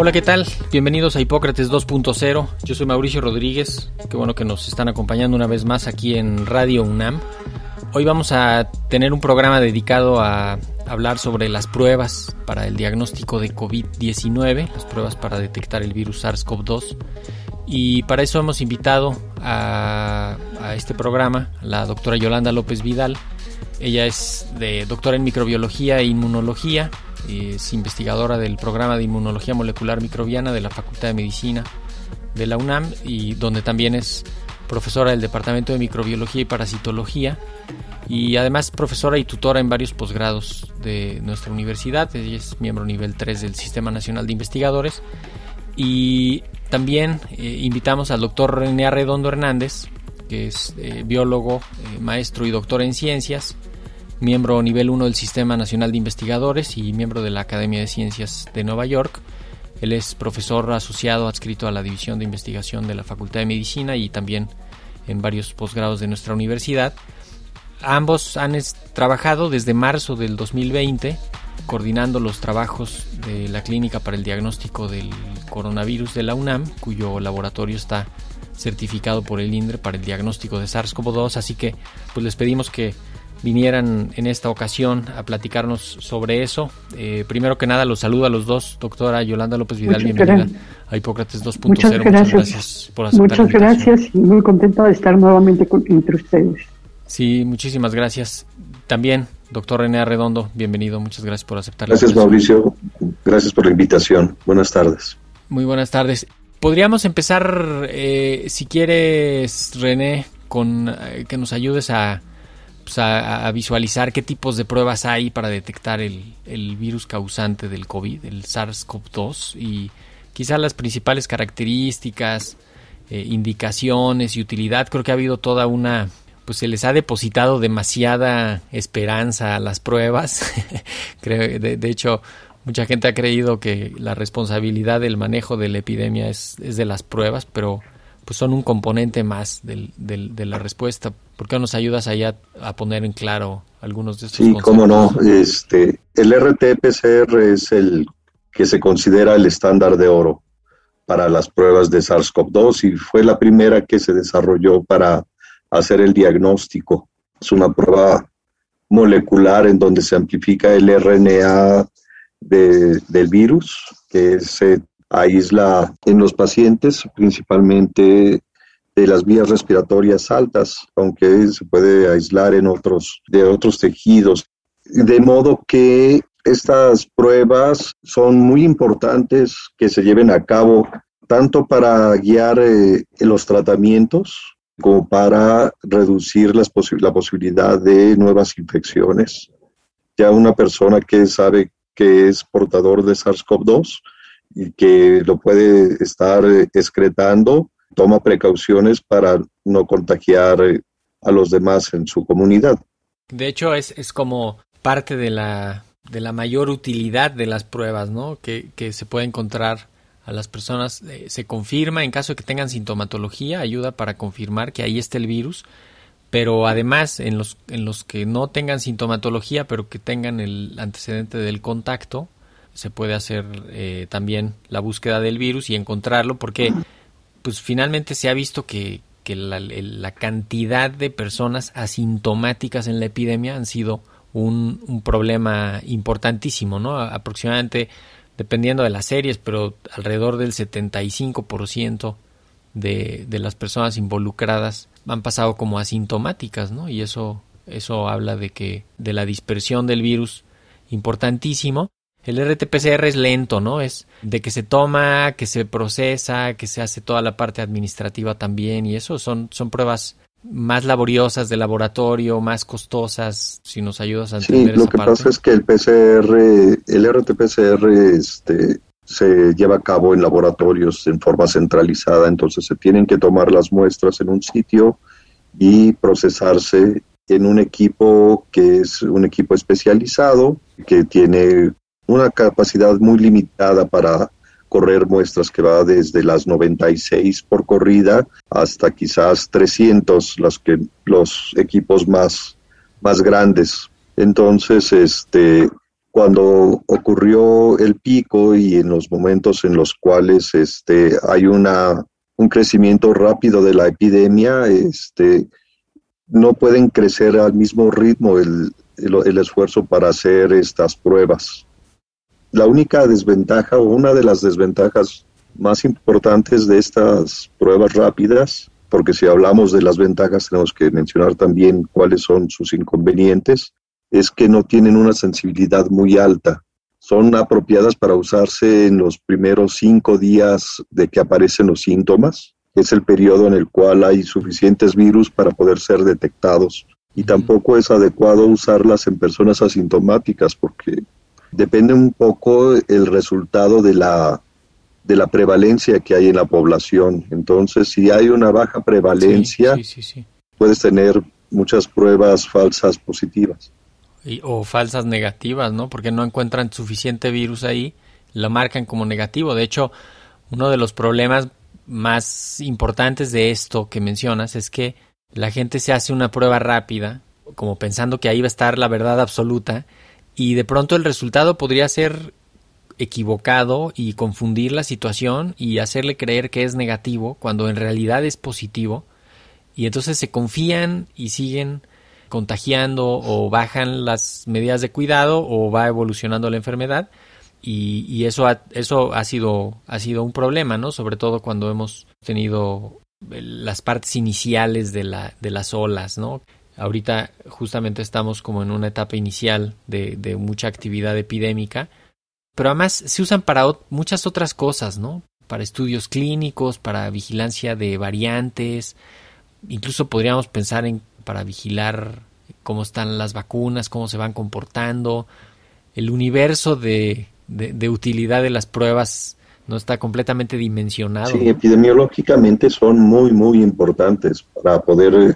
Hola, ¿qué tal? Bienvenidos a Hipócrates 2.0. Yo soy Mauricio Rodríguez. Qué bueno que nos están acompañando una vez más aquí en Radio UNAM. Hoy vamos a tener un programa dedicado a hablar sobre las pruebas para el diagnóstico de COVID-19, las pruebas para detectar el virus SARS-CoV-2. Y para eso hemos invitado a, este programa la doctora Yolanda López Vidal. Ella es doctora en microbiología e inmunología es investigadora del programa de inmunología molecular microbiana de la Facultad de Medicina de la UNAM y donde también es profesora del Departamento de Microbiología y Parasitología y además profesora y tutora en varios posgrados de nuestra universidad. Ella es miembro nivel 3 del Sistema Nacional de Investigadores y también eh, invitamos al doctor René Arredondo Hernández, que es eh, biólogo, eh, maestro y doctor en ciencias, miembro nivel 1 del Sistema Nacional de Investigadores y miembro de la Academia de Ciencias de Nueva York. Él es profesor asociado adscrito a la División de Investigación de la Facultad de Medicina y también en varios posgrados de nuestra universidad. Ambos han trabajado desde marzo del 2020 coordinando los trabajos de la Clínica para el Diagnóstico del Coronavirus de la UNAM, cuyo laboratorio está certificado por el INDRE para el diagnóstico de SARS-CoV-2, así que pues les pedimos que vinieran en esta ocasión a platicarnos sobre eso. Eh, primero que nada, los saludo a los dos, doctora Yolanda López Vidal, Muchas bienvenida gracias. a Hipócrates 2.0. Muchas gracias. Muchas gracias por aceptar Muchas la gracias y muy contenta de estar nuevamente con- entre ustedes. Sí, muchísimas gracias. También, doctor René Arredondo, bienvenido, muchas gracias por aceptar la Gracias. Mauricio. Gracias por la invitación. Buenas tardes. Muy buenas tardes. Podríamos empezar, eh, si quieres, René, con eh, que nos ayudes a, a, visualizar qué tipos de pruebas hay para detectar el, el virus causante del COVID, el SARS-CoV-2, y quizás las principales características, eh, indicaciones y utilidad. Creo que ha habido toda una, pues se les ha depositado demasiada esperanza a las pruebas. Creo, de, de hecho, mucha gente ha creído que la responsabilidad del manejo de la epidemia es, es de las pruebas, pero pues son un componente más del, del- de la respuesta. ¿Por qué no nos ayudas ahí a, poner en claro algunos de estos Sí, conceptos? cómo no. Este, el RT-PCR es el que se considera el estándar de oro para las pruebas de SARS-CoV-2 y fue la primera que se desarrolló para hacer el diagnóstico. Es una prueba molecular en donde se amplifica el RNA de- del virus, que se aísla en los pacientes, principalmente de las vías respiratorias altas, aunque se puede aislar en otros, de otros tejidos. De modo que estas pruebas son muy importantes que se lleven a cabo tanto para guiar eh, los tratamientos como para reducir las posi- la posibilidad de nuevas infecciones. Ya una persona que sabe que es portador de SARS-CoV-2 y que lo puede estar eh, excretando, toma precauciones para no contagiar eh, a los demás en su comunidad. De hecho, es, es como parte de la, de la mayor utilidad de las pruebas, ¿no? Que, que se puede encontrar a las personas. eh, se confirma en caso de que tengan sintomatología, ayuda para confirmar que ahí está el virus. Pero además, en los, en los que no tengan sintomatología, pero que tengan el antecedente del contacto, se puede hacer eh, también la búsqueda del virus y encontrarlo, porque pues finalmente se ha visto que, que la, cantidad de personas asintomáticas en la epidemia han sido un, un problema importantísimo, ¿no? Aproximadamente dependiendo de las series, pero alrededor del 75% de, de las personas involucradas han pasado como asintomáticas, ¿no? Y eso, eso habla de que, de la dispersión del virus importantísimo. El RT-PCR es lento, ¿no? Es de que se toma, que se procesa, que se hace toda la parte administrativa también y eso son, son pruebas más laboriosas de laboratorio, más costosas, si nos ayudas a entender Sí, lo que pasa es que el PCR, el RT-PCR este, se lleva a cabo en laboratorios en forma centralizada, entonces se tienen que tomar las muestras en un sitio y procesarse en un equipo que es un equipo especializado, que tiene una capacidad muy limitada para correr muestras que va desde las 96 por corrida hasta quizás 300, las que los equipos más, más grandes. Entonces, este, cuando ocurrió el pico y en los momentos en los cuales este, hay una, un crecimiento rápido de la epidemia, este, no pueden crecer al mismo ritmo el, el, el esfuerzo para hacer estas pruebas la única desventaja o una de las desventajas más importantes de estas pruebas rápidas, porque si hablamos de las ventajas tenemos que mencionar también cuáles son sus inconvenientes, es que no tienen una sensibilidad muy alta. Son apropiadas para usarse en los primeros cinco días de que aparecen los síntomas, que es el periodo en el cual hay suficientes virus para poder ser detectados. Y tampoco es adecuado usarlas en personas asintomáticas porque depende un poco el resultado de la de la prevalencia que hay en la población. Entonces, si hay una baja prevalencia, Sí, sí, sí, sí. puedes tener muchas pruebas falsas positivas. Y- o falsas negativas, ¿no? Porque no encuentran suficiente virus ahí, lo marcan como negativo. De hecho, uno de los problemas más importantes de esto que mencionas es que la gente se hace una prueba rápida, como pensando que ahí va a estar la verdad absoluta, y de pronto el resultado podría ser equivocado y confundir la situación y hacerle creer que es negativo cuando en realidad es positivo. Y entonces se confían y siguen contagiando o bajan las medidas de cuidado o va evolucionando la enfermedad. Y, eso ha, eso ha sido ha sido un problema no sobre todo cuando hemos tenido las partes iniciales de la de las olas no ahorita justamente estamos como en una etapa inicial de, de mucha actividad epidémica pero además se usan para ot- muchas otras cosas no para estudios clínicos para vigilancia de variantes incluso podríamos pensar en para vigilar cómo están las vacunas, cómo se van comportando. El universo de, de, de utilidad de las pruebas no está completamente dimensionado. Sí, epidemiológicamente son muy, muy importantes para poder eh,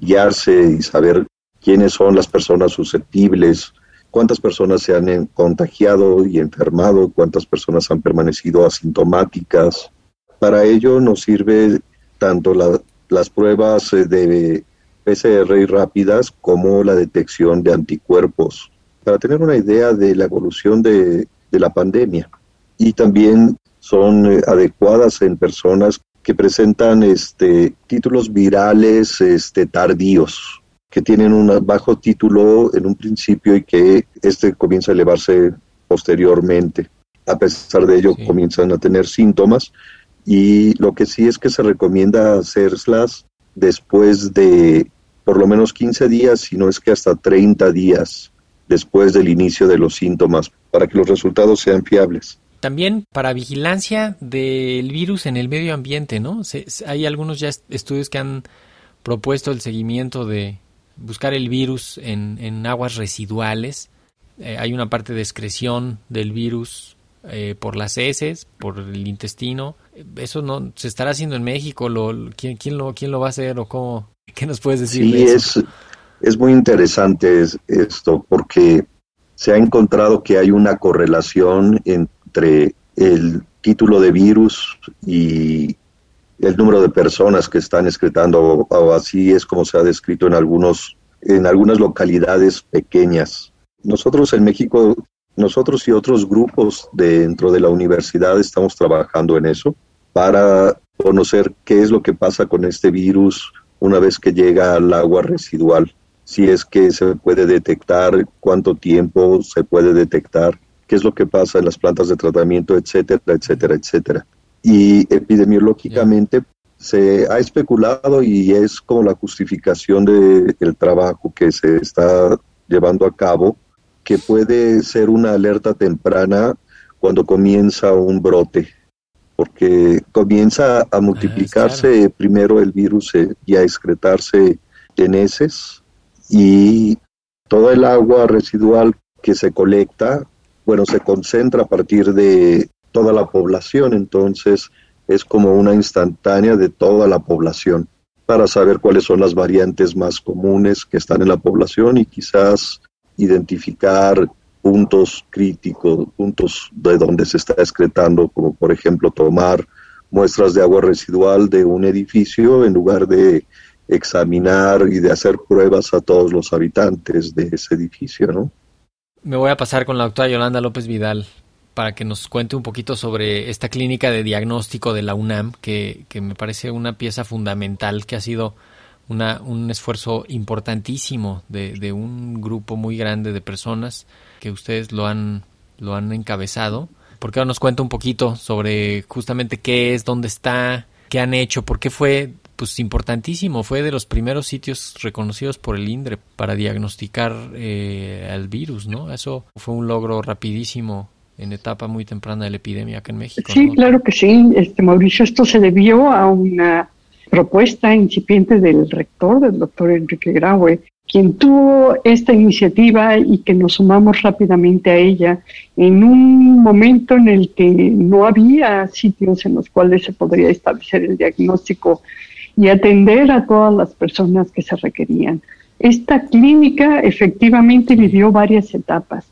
guiarse y saber quiénes son las personas susceptibles, cuántas personas se han contagiado y enfermado, cuántas personas han permanecido asintomáticas. Para ello nos sirve tanto la- las pruebas eh, de PCR y rápidas como la detección de anticuerpos, para tener una idea de la evolución de, de la pandemia. Y también son eh, adecuadas en personas que presentan este, títulos virales este, tardíos, que tienen un bajo título en un principio y que este comienza a elevarse posteriormente. A pesar de ello, Sí. comienzan a tener síntomas y lo que sí es que se recomienda hacerlas después de por lo menos 15 días, si no es que hasta 30 días después del inicio de los síntomas, para que los resultados sean fiables. También para vigilancia del virus en el medio ambiente, ¿no? Se- hay algunos ya est- estudios que han propuesto el seguimiento de buscar el virus en, en aguas residuales. Eh, hay una parte de excreción del virus eh, por las heces, por el intestino. Eso no se estará haciendo en México. Lo, lo- ¿quién, quién lo, ¿Quién lo va a hacer o cómo? ¿Qué nos puedes decir Sí, de eso? es, es muy interesante es- esto porque se ha encontrado que hay una correlación entre el título de virus y el número de personas que están excretando, o así es como se ha descrito en algunos en algunas localidades pequeñas. Nosotros en México, nosotros y otros grupos dentro de la universidad estamos trabajando en eso para conocer qué es lo que pasa con este virus una vez que llega al agua residual, si es que se puede detectar, cuánto tiempo se puede detectar, qué es lo que pasa en las plantas de tratamiento, etcétera, etcétera, etcétera. Y epidemiológicamente se ha especulado y es como la justificación del trabajo que se está llevando a cabo, que puede ser una alerta temprana cuando comienza un brote, porque comienza a Ah, multiplicarse primero el virus y a excretarse en heces y toda el agua residual que se colecta, bueno, se concentra a partir de toda la población, entonces es como una instantánea de toda la población para saber cuáles son las variantes más comunes que están en la población y quizás identificar puntos críticos, puntos de donde se está excretando, como por ejemplo tomar muestras de agua residual de un edificio en lugar de examinar y de hacer pruebas a todos los habitantes de ese edificio, ¿no? Me voy a pasar con la doctora Yolanda López Vidal para que nos cuente un poquito sobre esta clínica de diagnóstico de la UNAM, que, que me parece una pieza fundamental, que ha sido una, un esfuerzo importantísimo de, de un grupo muy grande de personas que ustedes lo han, lo han encabezado. ¿Por qué no nos cuenta un poquito sobre justamente qué es, dónde está, qué han hecho, por qué fue pues importantísimo, fue de los primeros sitios reconocidos por el INDRE para diagnosticar eh, al virus, ¿no? Eso fue un logro rapidísimo en etapa muy temprana de la epidemia acá en México. Sí, ¿no? claro que sí, este Mauricio, esto se debió a una propuesta incipiente del rector, del doctor Enrique Graue, quien tuvo esta iniciativa y que nos sumamos rápidamente a ella en un momento en el que no había sitios en los cuales se podría establecer el diagnóstico y atender a todas las personas que se requerían. Esta clínica efectivamente vivió varias etapas.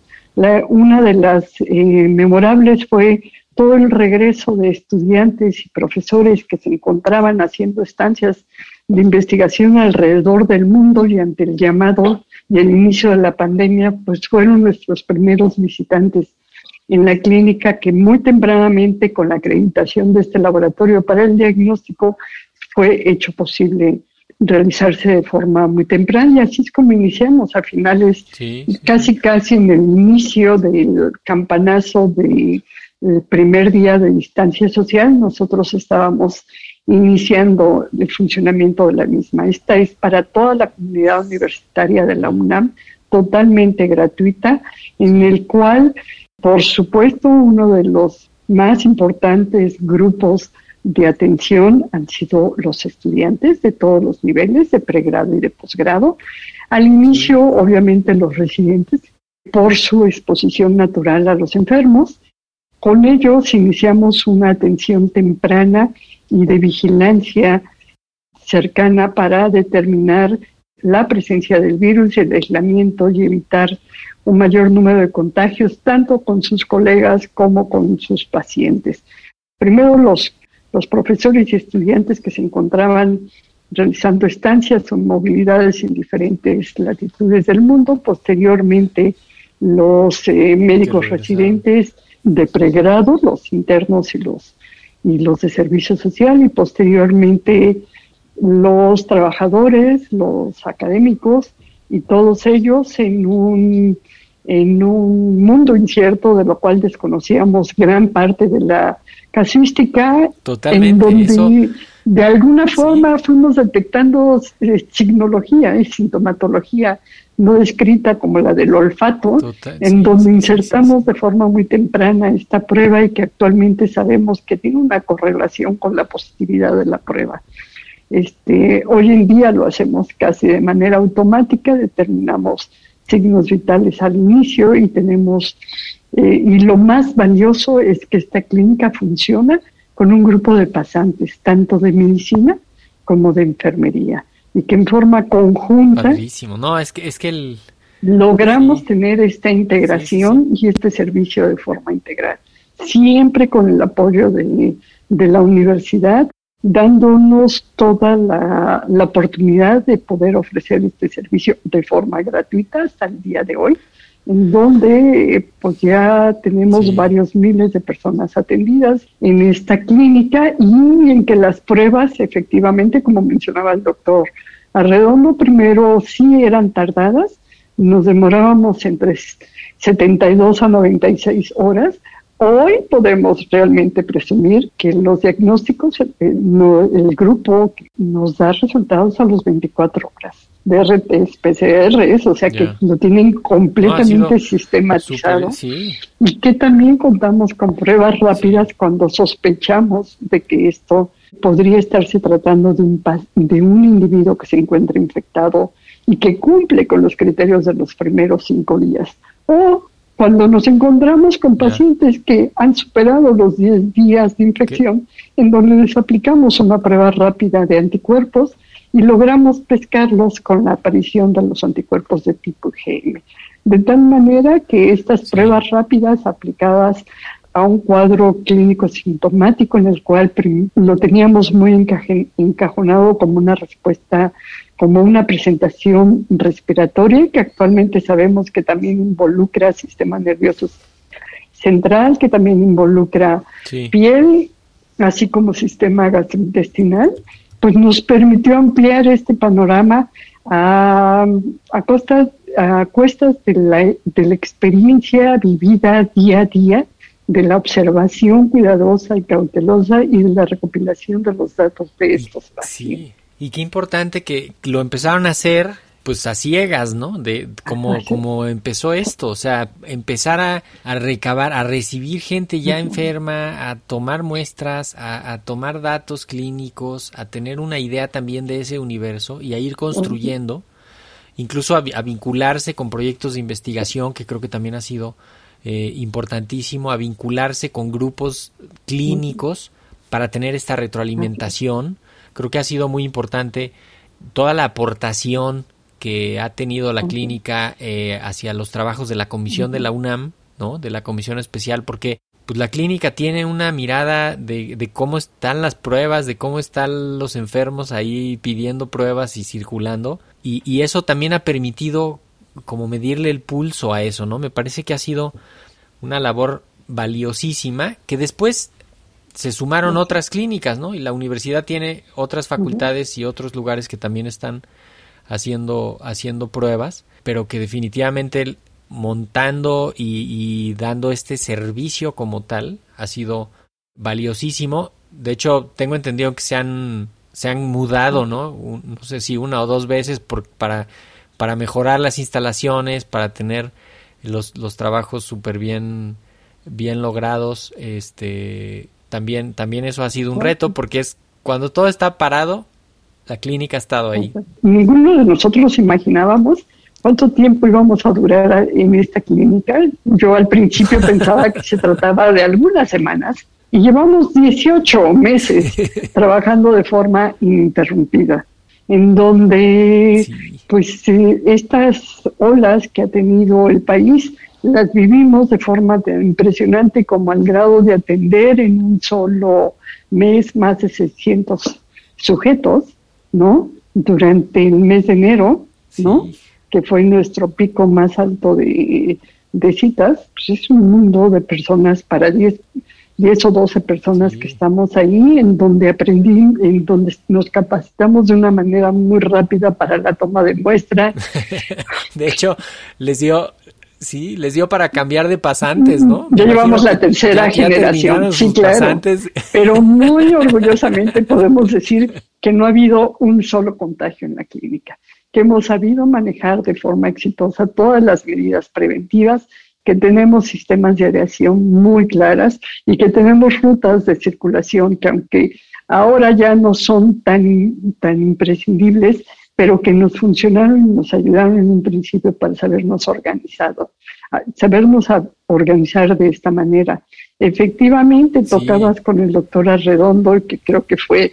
Una de las eh, memorables fue todo el regreso de estudiantes y profesores que se encontraban haciendo estancias de investigación alrededor del mundo y ante el llamado y el inicio de la pandemia, pues fueron nuestros primeros visitantes en la clínica que muy tempranamente con la acreditación de este laboratorio para el diagnóstico fue hecho posible realizarse de forma muy temprana y así es como iniciamos a finales, Sí, sí. casi casi en el inicio del campanazo del primer día de distancia social, nosotros estábamos iniciando el funcionamiento de la misma. Esta es para toda la comunidad universitaria de la UNAM, totalmente gratuita, en el cual, por supuesto, uno de los más importantes grupos de atención han sido los estudiantes de todos los niveles, de pregrado y de posgrado. Al inicio, obviamente, los residentes, por su exposición natural a los enfermos. Con ellos iniciamos una atención temprana y de vigilancia cercana para determinar la presencia del virus, el aislamiento y evitar un mayor número de contagios, tanto con sus colegas como con sus pacientes. Primero los los profesores y estudiantes que se encontraban realizando estancias o movilidades en diferentes latitudes del mundo, posteriormente los eh, médicos residentes de pregrado, los internos y los, y los de servicio social, y posteriormente los trabajadores, los académicos, y todos ellos en un, en un mundo incierto de lo cual desconocíamos gran parte de la casuística, Totalmente, en donde eso- de alguna forma fuimos detectando eh, signología y sintomatología no descrita como la del olfato, Total, en sí, donde sí, insertamos de forma muy temprana esta prueba y que actualmente sabemos que tiene una correlación con la positividad de la prueba. Este, hoy en día lo hacemos casi de manera automática, determinamos signos vitales al inicio y tenemos, eh, y lo más valioso es que esta clínica funciona con un grupo de pasantes, tanto de medicina como de enfermería, y que en forma conjunta Padrísimo. No, es que, es que el, logramos Sí. tener esta integración y este servicio de forma integral, siempre con el apoyo de, de la universidad, dándonos toda la, la oportunidad de poder ofrecer este servicio de forma gratuita hasta el día de hoy, en donde eh, pues ya tenemos Sí. varios miles de personas atendidas en esta clínica y en que las pruebas efectivamente, como mencionaba el doctor Arredondo, primero sí eran tardadas, nos demorábamos entre 72 a 96 horas. Hoy podemos realmente presumir que los diagnósticos, el, el grupo nos da resultados a los 24 horas de RTs, PCRs, o sea que lo tienen completamente sistematizado. y que también contamos con pruebas rápidas cuando sospechamos de que esto podría estarse tratando de un, de un individuo que se encuentra infectado y que cumple con los criterios de los primeros cinco días. O cuando nos encontramos con pacientes que han superado los 10 días de infección, en donde les aplicamos una prueba rápida de anticuerpos y logramos pescarlos con la aparición de los anticuerpos de tipo IgM. De tal manera que estas pruebas rápidas aplicadas a un cuadro clínico sintomático en el cual lo teníamos muy encajonado como una respuesta, como una presentación respiratoria, que actualmente sabemos que también involucra sistema nervioso central, que también involucra piel, así como sistema gastrointestinal, pues nos permitió ampliar este panorama a, a, costas, a cuestas de la, de la experiencia vivida día a día de la observación cuidadosa y cautelosa y de la recopilación de los datos de estos pacientes. Sí, y qué importante que lo empezaron a hacer pues a ciegas, ¿no? De como, como empezó esto, o sea, empezar a, a recabar, a recibir gente ya enferma, a tomar muestras, a, a, tomar datos clínicos, a tener una idea también de ese universo y a ir construyendo, incluso a, a vincularse con proyectos de investigación, que creo que también ha sido eh, importantísimo a vincularse con grupos clínicos para tener esta retroalimentación. Creo que ha sido muy importante toda la aportación que ha tenido la clínica eh, hacia los trabajos de la comisión de la UNAM, ¿no? De la comisión especial, porque pues la clínica tiene una mirada de, de, cómo están las pruebas, de cómo están los enfermos ahí pidiendo pruebas y circulando, y, y eso también ha permitido como medirle el pulso a eso, ¿no? Me parece que ha sido una labor valiosísima que después se sumaron otras clínicas, ¿no? Y la universidad tiene otras facultades y otros lugares que también están haciendo, haciendo pruebas, pero que definitivamente montando y, y dando este servicio como tal ha sido valiosísimo. De hecho, tengo entendido que se han, se han mudado, ¿no? no sé si una o dos veces por, para para mejorar las instalaciones, para tener los, los trabajos súper bien, bien logrados. Este, también, también eso ha sido un reto porque es cuando todo está parado, la clínica ha estado ahí. Ninguno de nosotros imaginábamos cuánto tiempo íbamos a durar en esta clínica. Yo al principio pensaba que se trataba de algunas semanas y llevamos 18 meses trabajando de forma ininterrumpida en donde pues eh, estas olas que ha tenido el país las vivimos de forma impresionante como al grado de atender en un solo mes más de 600 sujetos, ¿no? Durante el mes de enero, ¿no? Que fue nuestro pico más alto de, de citas, pues es un mundo de personas para 10 10 o 12 personas que estamos ahí, en donde aprendí, en donde nos capacitamos de una manera muy rápida para la toma de muestra. de hecho, les dio, sí, les dio para cambiar de pasantes, ¿no? Ya llevamos la tercera generación, sí, claro. Pero muy orgullosamente podemos decir que no ha habido un solo contagio en la clínica, que hemos sabido manejar de forma exitosa todas las medidas preventivas que tenemos sistemas de areación muy claras y que tenemos rutas de circulación que aunque ahora ya no son tan, tan imprescindibles, pero que nos funcionaron y nos ayudaron en un principio para sabernos organizado, sabernos organizar de esta manera. Efectivamente, tocabas con el doctor Arredondo, que creo que fue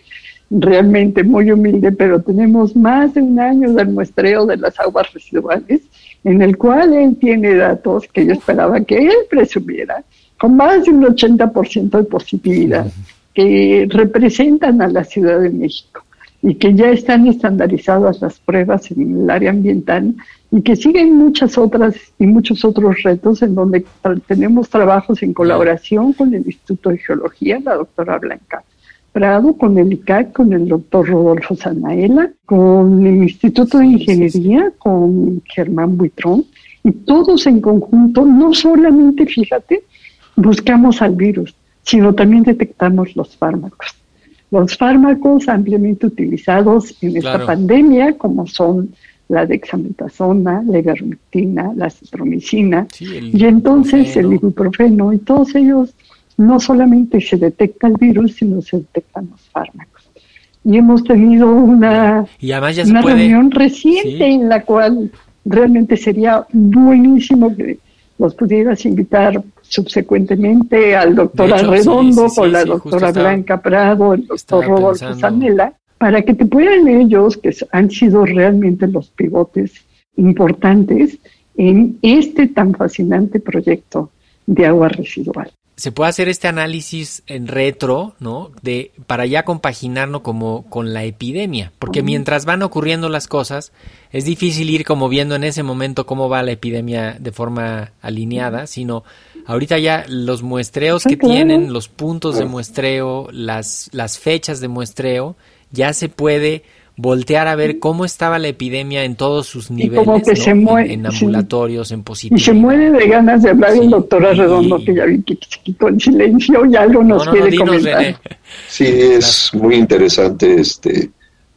realmente muy humilde, pero tenemos más de un año del muestreo de las aguas residuales en el cual él tiene datos que yo esperaba que él presumiera, con más de un 80% de positividad, que representan a la Ciudad de México y que ya están estandarizadas las pruebas en el área ambiental y que siguen muchas otras y muchos otros retos en donde tenemos trabajos en colaboración con el Instituto de Geología, la doctora Blanca Prado, con el ICAC, con el doctor Rodolfo Sanaela, con el Instituto de Ingeniería, con Germán Buitrón, y todos en conjunto, no solamente, fíjate, buscamos al virus, sino también detectamos los fármacos. Los fármacos ampliamente utilizados en esta pandemia, como son la dexametasona, la ivermectina, la citromicina, y entonces el ibuprofeno, y todos ellos no solamente se detecta el virus, sino se detectan los fármacos. Y hemos tenido una, una reunión reciente en la cual realmente sería buenísimo que los pudieras invitar subsecuentemente al doctor Arredondo, con la doctora Blanca Prado, el doctor Rodolfo Sanela, para que te puedan ellos, que han sido realmente los pivotes importantes en este tan fascinante proyecto de agua residual se puede hacer este análisis en retro, ¿no? De para ya compaginarlo como con la epidemia, porque mientras van ocurriendo las cosas, es difícil ir como viendo en ese momento cómo va la epidemia de forma alineada, sino ahorita ya los muestreos que tienen, los puntos de muestreo, las las fechas de muestreo, ya se puede voltear a ver cómo estaba la epidemia en todos sus niveles, en, ambulatorios, en positivos. Y se muere de ganas de hablar el doctor Arredondo, que ya vi que se quitó el silencio y algo nos quiere comentar. Sí, es muy interesante, este,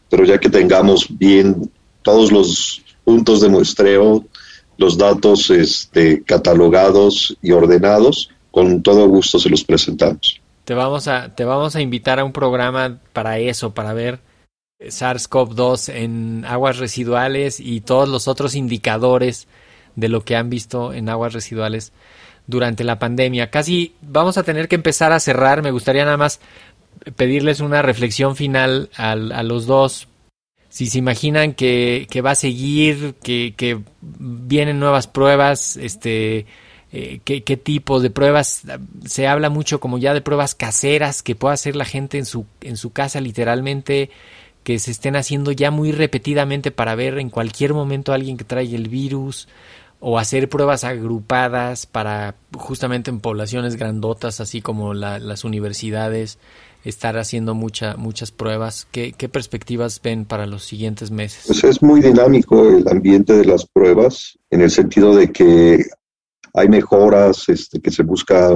pero ya que tengamos bien todos los puntos de muestreo, los datos este, catalogados y ordenados, con todo gusto se los presentamos. Te vamos a, te vamos a invitar a un programa para eso, para ver SARS-CoV-2 en aguas residuales y todos los otros indicadores de lo que han visto en aguas residuales durante la pandemia. Casi vamos a tener que empezar a cerrar. Me gustaría nada más pedirles una reflexión final a, los dos. Si se imaginan que, va a seguir, que, vienen nuevas pruebas, este, eh, qué, qué tipo de pruebas. Se habla mucho como ya de pruebas caseras que pueda hacer la gente en su, en su casa literalmente que se estén haciendo ya muy repetidamente para ver en cualquier momento a alguien que trae el virus o hacer pruebas agrupadas para justamente en poblaciones grandotas así como las universidades estar haciendo mucha, muchas pruebas. ¿Qué, perspectivas ven para los siguientes meses? Pues es muy dinámico el ambiente de las pruebas en el sentido de que hay mejoras, este, que se busca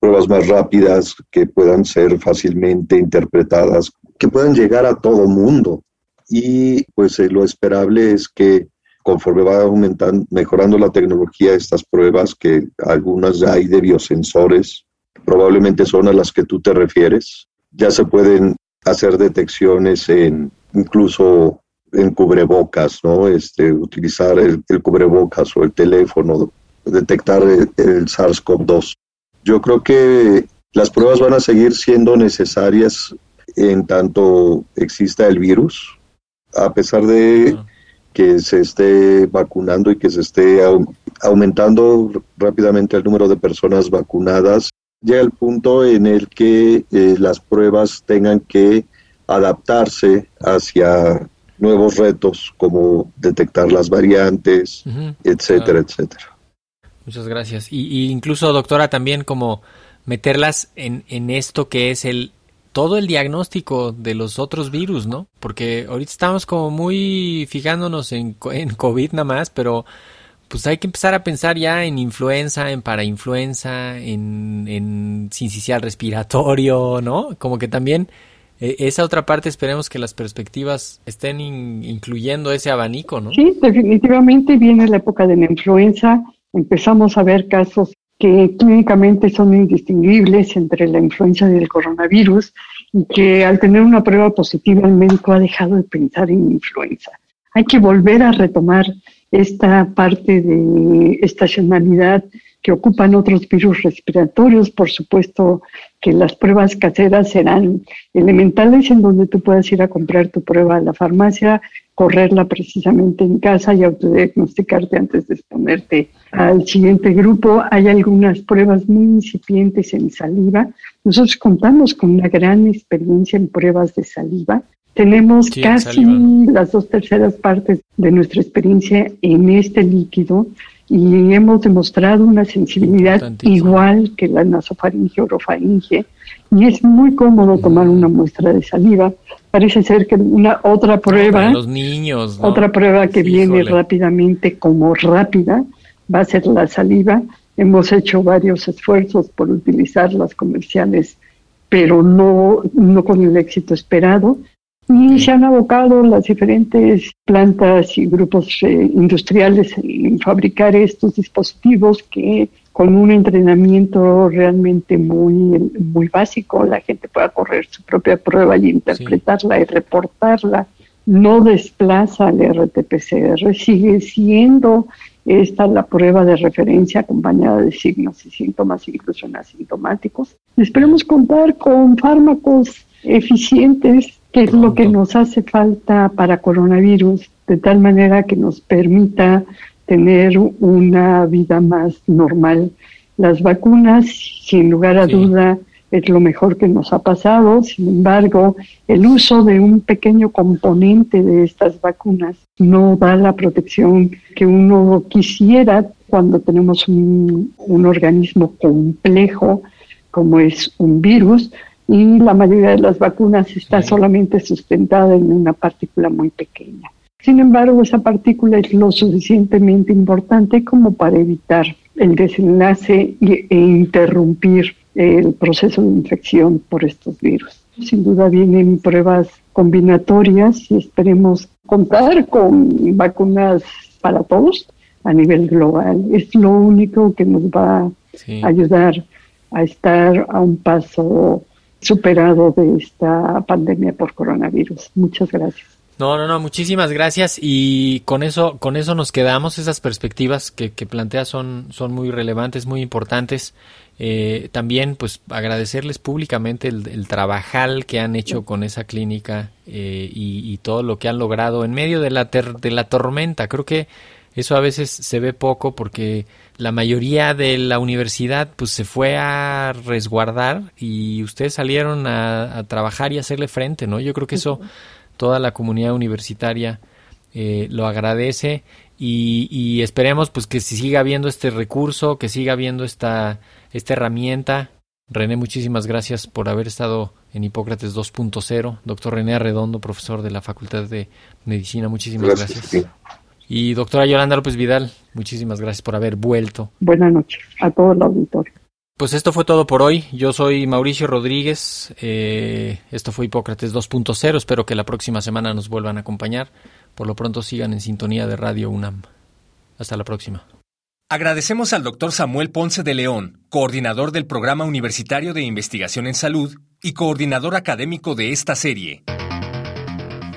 pruebas más rápidas que puedan ser fácilmente interpretadas que puedan llegar a todo mundo. Y pues eh, lo esperable es que conforme va aumentando, mejorando la tecnología estas pruebas, que algunas hay de biosensores, probablemente son a las que tú te refieres, ya se pueden hacer detecciones en incluso en cubrebocas, ¿no? Este, utilizar el, cubrebocas o el teléfono, detectar el, el SARS-CoV-2. Yo creo que las pruebas van a seguir siendo necesarias en tanto exista el virus, a pesar de que se esté vacunando y que se esté aumentando rápidamente el número de personas vacunadas, llega el punto en el que eh, las pruebas tengan que adaptarse hacia nuevos retos como detectar las variantes, etcétera, etcétera. Muchas gracias. Y, y, incluso, doctora, también como meterlas en, en esto que es el todo el diagnóstico de los otros virus, ¿no? Porque ahorita estamos como muy fijándonos en, en COVID nada más, pero pues hay que empezar a pensar ya en influenza, en parainfluenza, en, en sincicial respiratorio, ¿no? Como que también eh, esa otra parte esperemos que las perspectivas estén incluyendo ese abanico, ¿no? Sí, definitivamente viene la época de la influenza, empezamos a ver casos que clínicamente son indistinguibles entre la influencia y el coronavirus y que al tener una prueba positiva el médico ha dejado de pensar en influenza. Hay que volver a retomar esta parte de estacionalidad que ocupan otros virus respiratorios. Por supuesto que las pruebas caseras serán elementales en donde tú puedas ir a comprar tu prueba a la farmacia, correrla precisamente en casa y autodiagnosticarte antes de exponerte al siguiente grupo. Hay algunas pruebas muy incipientes en saliva. Nosotros contamos con una gran experiencia en pruebas de saliva. Tenemos casi las dos terceras partes de nuestra experiencia en este líquido y hemos demostrado una sensibilidad igual que la nasofaringe orofaringe y es muy cómodo tomar una muestra de saliva. Parece ser que una otra prueba, los niños, otra prueba que viene rápidamente como rápida va a ser la saliva. Hemos hecho varios esfuerzos por utilizar las comerciales, pero no, no con el éxito esperado. Y se han abocado las diferentes plantas y grupos eh, industriales en fabricar estos dispositivos que con un entrenamiento realmente muy, muy básico la gente pueda correr su propia prueba y interpretarla y reportarla. No desplaza al RT-PCR, sigue siendo esta la prueba de referencia acompañada de signos y síntomas, incluso en asintomáticos. Esperemos contar con fármacos eficientes que es lo que nos hace falta para coronavirus, de tal manera que nos permita tener una vida más normal. Las vacunas, sin lugar a duda, es lo mejor que nos ha pasado. Sin embargo, el uso de un pequeño componente de estas vacunas no da la protección que uno quisiera cuando tenemos un, un organismo complejo como es un virus, y la mayoría de las vacunas está solamente sustentada en una partícula muy pequeña. Sin embargo, esa partícula es lo suficientemente importante como para evitar el desenlace e interrumpir el proceso de infección por estos virus. Sin duda vienen pruebas combinatorias y esperemos contar con vacunas para todos a nivel global. Es lo único que nos va a ayudar a estar a un paso superado de esta pandemia por coronavirus. Muchas gracias. No, no, no, muchísimas gracias y con eso, con eso nos quedamos. Esas perspectivas que, que planteas son, son muy relevantes, muy importantes. Eh, también, pues, agradecerles públicamente el, el trabajal que han hecho con esa clínica eh, y, todo lo que han logrado en medio de la, ter, de la tormenta. Creo que eso a veces se ve poco porque la mayoría de la universidad pues se fue a resguardar y ustedes salieron a, trabajar y hacerle frente, ¿no? Yo creo que eso toda la comunidad universitaria eh, lo agradece y, esperemos pues que siga habiendo este recurso, que siga habiendo esta, esta herramienta. René, muchísimas gracias por haber estado en Hipócrates 2.0. Doctor René Arredondo, profesor de la Facultad de Medicina, muchísimas gracias. Y doctora Yolanda López Vidal, muchísimas gracias por haber vuelto. Buenas noches a todo el auditorio. Pues esto fue todo por hoy. Yo soy Mauricio Rodríguez. Eh, esto fue Hipócrates 2.0. Espero que la próxima semana nos vuelvan a acompañar. Por lo pronto sigan en sintonía de Radio UNAM. Hasta la próxima. Agradecemos al doctor Samuel Ponce de León, coordinador del Programa Universitario de Investigación en Salud y coordinador académico de esta serie.